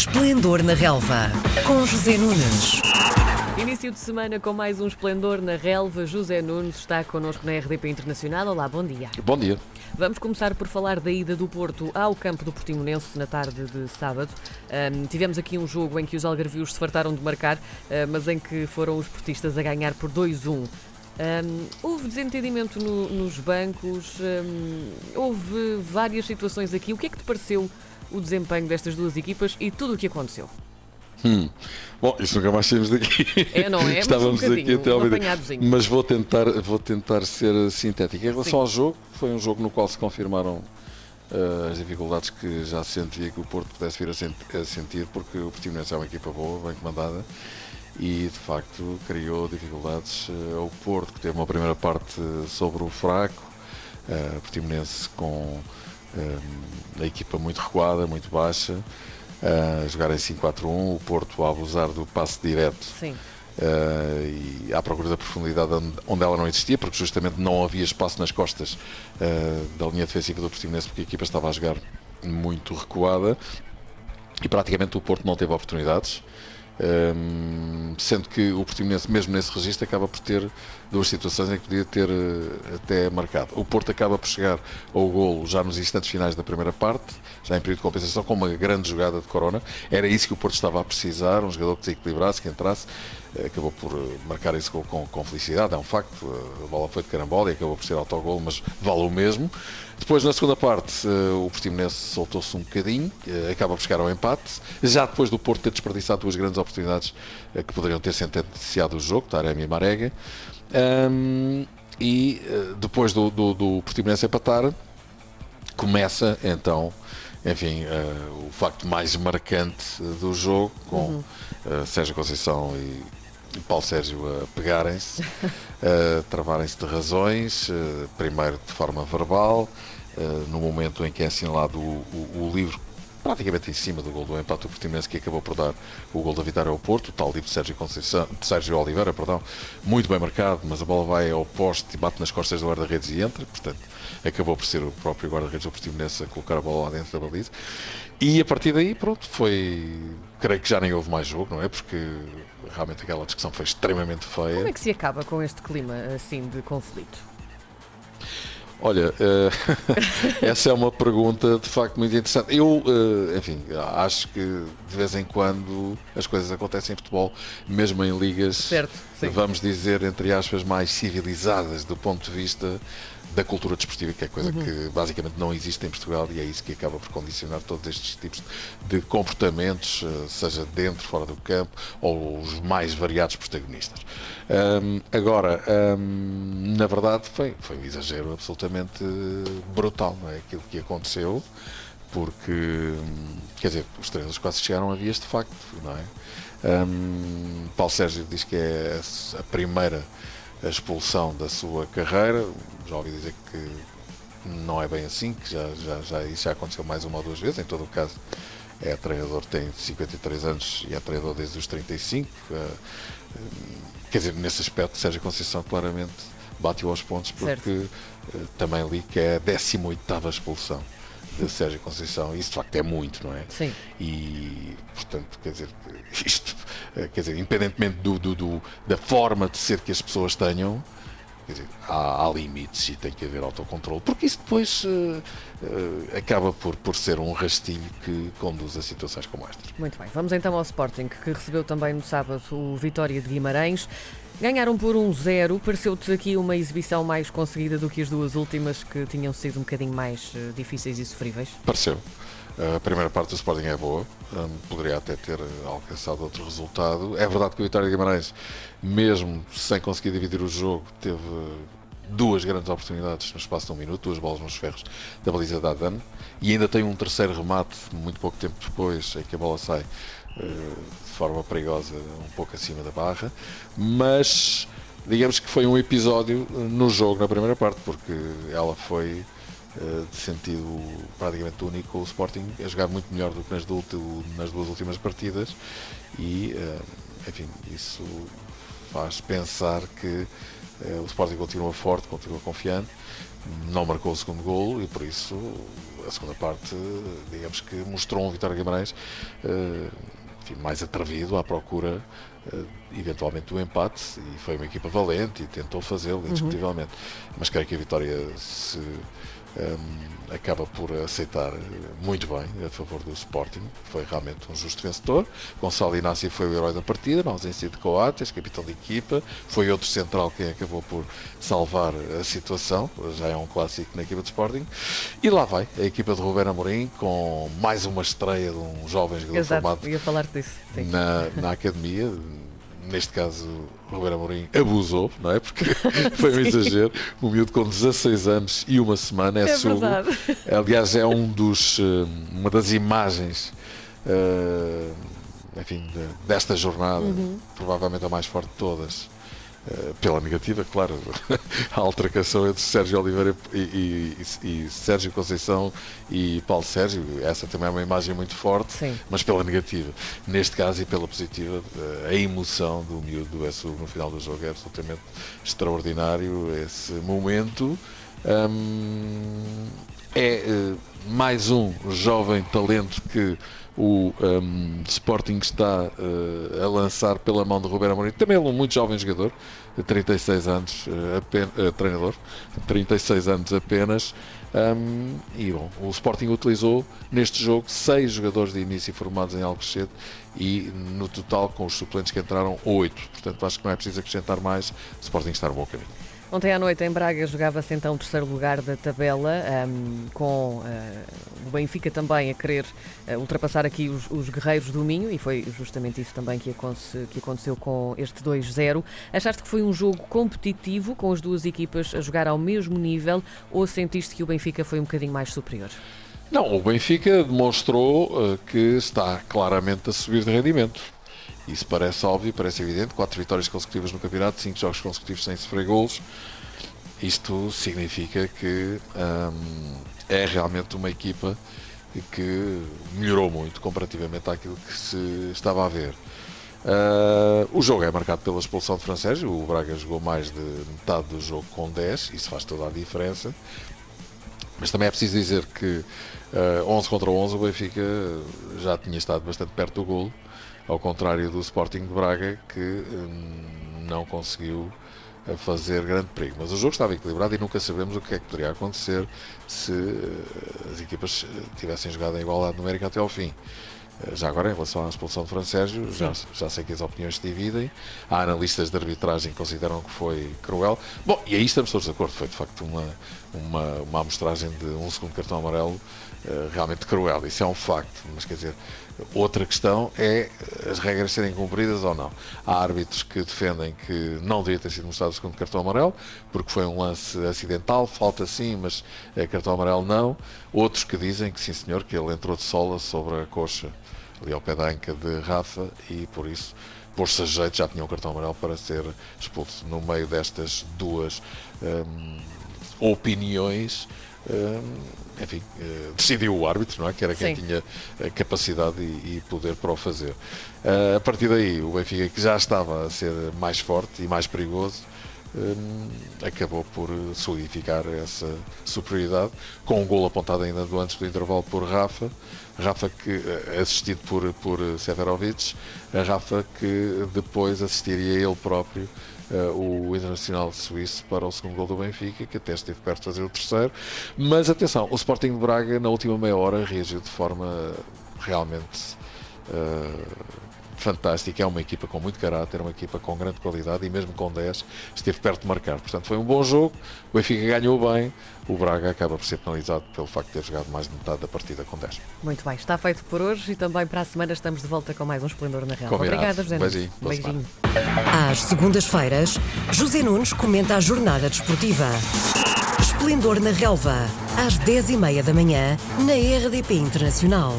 Esplendor na Relva, com José Nunes. Início de semana com mais um Esplendor na Relva. José Nunes está connosco na RDP Internacional. Olá, bom dia. Bom dia. Vamos começar por falar da ida do Porto ao campo do Portimonense na tarde de sábado. Um, tivemos aqui um jogo em que os algarvios se fartaram de marcar, uh, mas em que foram os portistas a ganhar por 2-1. Um, houve desentendimento no, nos bancos, um, houve várias situações aqui. O que é que te pareceu o desempenho destas duas equipas e tudo o que aconteceu? Hum. Bom, isso nunca mais saímos daqui. É, não é? Estávamos um aqui até um ao apanhadozinho. Mas vou tentar, vou tentar ser sintético. Em relação Sim. ao jogo, foi um jogo no qual se confirmaram eh, as dificuldades que já se sentia que o Porto pudesse vir a, sent- a sentir, porque o Portimonense é uma equipa boa, bem comandada, e de facto criou dificuldades eh, ao Porto, que teve uma primeira parte sobre o fraco, o Portimonense com a equipa muito recuada, muito baixa, a jogar em 5-4-1, o Porto a abusar do passe direto Sim. eh, e à procura da profundidade onde, ela não existia, porque justamente não havia espaço nas costas eh, da linha defensiva do Portimonense, porque a equipa estava a jogar muito recuada e praticamente o Porto não teve oportunidades. Ehm, sendo que o Portimonense, mesmo nesse registro, acaba por ter duas situações em que podia ter eh, até marcado. O Porto acaba por chegar ao golo já nos instantes finais da primeira parte, já em período de compensação, com uma grande jogada de Corona. Era isso que o Porto estava a precisar, um jogador que desequilibrasse, que entrasse. Eh, Acabou por eh, marcar esse gol com, com felicidade, é um facto. eh, A bola foi de carambola e acabou por ser autogol, mas vale o mesmo. Depois, na segunda parte, o Portimonense soltou-se um bocadinho, acaba por chegar ao empate. Já depois do Porto ter desperdiçado duas grandes oportunidades que poderiam ter sentenciado o jogo, Taremi e Marega. Ahm, e depois do, do, do Portimonense empatar, começa então, enfim, eh, o facto mais marcante do jogo, com eh, Sérgio Conceição e e Paulo Sérgio a pegarem-se, a travarem-se de razões, eh, primeiro de forma verbal, eh, no momento em que é assinalado o, o- o livro praticamente em cima do gol do empate do Portimonense que acabou por dar o gol da vitória ao Porto, o tal de Sérgio, Conceição, de Sérgio Oliveira, perdão, muito bem marcado, mas a bola vai ao poste e bate nas costas do guarda-redes e entra, portanto acabou por ser o próprio guarda-redes do Portimonense a colocar a bola lá dentro da baliza. E a partir daí, pronto, foi. Creio que já nem houve mais jogo, não é? Porque realmente aquela discussão foi extremamente feia. Como é que se acaba com este clima assim de conflito? Olha, eh, essa é uma pergunta de facto muito interessante. Eu, eh, enfim, acho que de vez em quando as coisas acontecem em futebol, mesmo em ligas, Certo, vamos dizer, entre aspas, mais civilizadas do ponto de vista da cultura desportiva, que é coisa Uhum. que basicamente não existe em Portugal e é isso que acaba por condicionar todos estes tipos de comportamentos, eh, seja dentro, fora do campo, ou os mais variados protagonistas. Ahm, agora, ahm, na verdade, foi, foi um exagero absolutamente brutal, não é? Aquilo que aconteceu, porque, quer dizer, os treinadores quase chegaram a vias de facto, não é? Hum, Paulo Sérgio diz que é a a expulsão da sua carreira. Já ouvi dizer que não é bem assim, que já, já, já, isso já aconteceu mais uma ou duas vezes. Em todo o caso, é treinador, tem 53 anos e é treinador desde os 35. eh, quer dizer, nesse aspecto, Sérgio Conceição claramente bateu aos pontos, porque eh, também li que é a 18 expulsão de Sérgio Conceição. Isso de facto é muito, não é? Sim. E, portanto, quer dizer, isto, eh, quer dizer, independentemente do, do- do- da forma de ser que as pessoas tenham, quer dizer, há, há limites e tem que haver autocontrole, porque isso depois eh, eh, acaba por, por ser um rastilho que conduz a situações como estas. Muito bem, vamos então ao Sporting, que recebeu também no sábado o Vitória de Guimarães. Ganharam por 1-0. Pareceu-te aqui uma exibição mais conseguida do que as duas últimas, que tinham sido um bocadinho mais eh, difíceis e sofríveis? Pareceu. A primeira parte do Sporting é boa, hum, poderia até ter eh, alcançado outro resultado. É verdade que o Vitória de Guimarães, mesmo sem conseguir dividir o jogo, teve duas grandes oportunidades no espaço de um minuto, duas bolas nos ferros da baliza da Adan, e ainda tem um terceiro remate, muito pouco tempo depois, em que a bola sai eh, de forma perigosa, um pouco acima da barra, mas digamos que foi um episódio eh, no jogo na primeira parte, porque ela foi eh, de sentido praticamente único, o Sporting a jogar muito melhor do que nas, do- nas duas últimas partidas e, eh, enfim, isso faz pensar que eh, o Sporting continua forte, continua confiante, não marcou o segundo golo e por isso a segunda parte, digamos que mostrou um Vitória Guimarães mais atrevido à procura eventualmente do empate e foi uma equipa valente e tentou fazê-lo indiscutivelmente. Uhum. Mas creio que a Vitória se um, acaba por aceitar muito bem a favor do Sporting. Foi realmente um justo vencedor. Gonçalo Inácio foi o herói da partida, na ausência de Coates, capitão de equipa. Foi outro central quem acabou por salvar a situação. Já é um clássico na equipa de Sporting. E lá vai a equipa de Ruben Amorim com mais uma estreia de um jovem jogador Exato, formado ia falar disso, na, na academia neste caso Roberto Amorim abusou, não é? Porque foi um exagero. Um miúdo com 16 anos e uma semana é, é sugo. Verdade. Aliás, é um dos, eh, uma das imagens uh, enfim, desta jornada, uhum. provavelmente a mais forte de todas. Eh, pela negativa, claro, a altercação entre Sérgio Oliveira e, e, e, Sérgio Conceição e Paulo Sérgio, essa também é uma imagem muito forte, Sim. mas pela negativa. Neste caso e pela positiva, eh, a emoção do miúdo do SU no final do jogo é absolutamente extraordinário. Esse momento hum, é uh, mais um jovem talento que o um, Sporting está uh, a lançar pela mão de Roberto Amorim. Também é um muito jovem jogador, 36 anos, uh, apenas, uh, treinador, 36 anos apenas. Um, e bom, o Sporting utilizou neste jogo seis jogadores de início formados em Alcochete e no total com os suplentes que entraram oito. Portanto, acho que não é preciso acrescentar mais. O Sporting está no bom caminho. Ontem à noite em Braga jogava-se então o terceiro lugar da tabela, um, com uh, o Benfica também a querer uh, ultrapassar aqui os, os, guerreiros do Minho, e foi justamente isso também que, aconte, que aconteceu com este 2-0. Achaste que foi um jogo competitivo, com as duas equipas a jogar ao mesmo nível, ou sentiste que o Benfica foi um bocadinho mais superior? Não, o Benfica demonstrou uh, que está claramente a subir de rendimento. Isso parece óbvio, parece evidente. Quatro vitórias consecutivas no campeonato, cinco jogos consecutivos sem sofrer golos. Isto significa que hum, é realmente uma equipa que melhorou muito comparativamente àquilo que se estava a ver. Uh, o jogo é marcado pela expulsão de Francésio. O Braga jogou mais de metade do jogo com 10, isso faz toda a diferença. Mas também é preciso dizer que uh, ah, 11 contra 11 o Benfica já tinha estado bastante perto do golo ao contrário do Sporting de Braga, que hum, não conseguiu eh, fazer grande perigo. Mas o jogo estava equilibrado e nunca sabemos o que é que poderia acontecer se eh, as equipas eh, tivessem jogado em igualdade numérica até ao fim. Já agora, em relação à expulsão de Fran Sérgio, já, já sei que as opiniões se dividem. Há analistas de arbitragem que consideram que foi cruel. Bom, e aí estamos todos de acordo. Foi de facto uma, uma, uma amostragem de um segundo cartão amarelo uh, realmente cruel. Isso é um facto. Mas quer dizer, Outra questão é as regras serem cumpridas ou não. Há árbitros que defendem que não devia ter sido mostrado o segundo cartão amarelo, porque foi um lance acidental, falta sim, mas é cartão amarelo não. Outros que dizem que sim senhor, que ele entrou de sola sobre a coxa, ali ao pé da anca de Rafa, e por isso pôs-se jeito, já tinha um cartão amarelo para ser expulso. No meio destas duas hum, opiniões, enfim, eh, decidiu o árbitro, não é? Que era quem Sim. tinha capacidade e, poder para o fazer. Eh, a partir daí, o Benfica, que já estava a ser mais forte e mais perigoso, acabou por solidificar essa superioridade com um gol apontado ainda do antes do intervalo por Rafa Rafa que eh, assistido por, por Severovic a Rafa que depois assistiria ele próprio uh, o Internacional Suíço para o segundo gol do Benfica, que até esteve perto de fazer o terceiro. Mas atenção, o Sporting de Braga na última meia hora reagiu de forma realmente uh, fantástica. É uma equipa com muito caráter, uma equipa com grande qualidade e mesmo com 10 esteve perto de marcar. Portanto, foi um bom jogo. O Benfica ganhou bem. O Braga acaba por ser penalizado pelo facto de ter jogado mais de metade da partida com 10. Muito bem, está feito por hoje e também para a semana estamos de volta com mais um Esplendor na Real. Obrigada, José Beijinho. Beijinho. Às segundas-feiras, José Nunes comenta a jornada desportiva. Esplendor na Relva, às 10h30 da manhã, na RDP Internacional.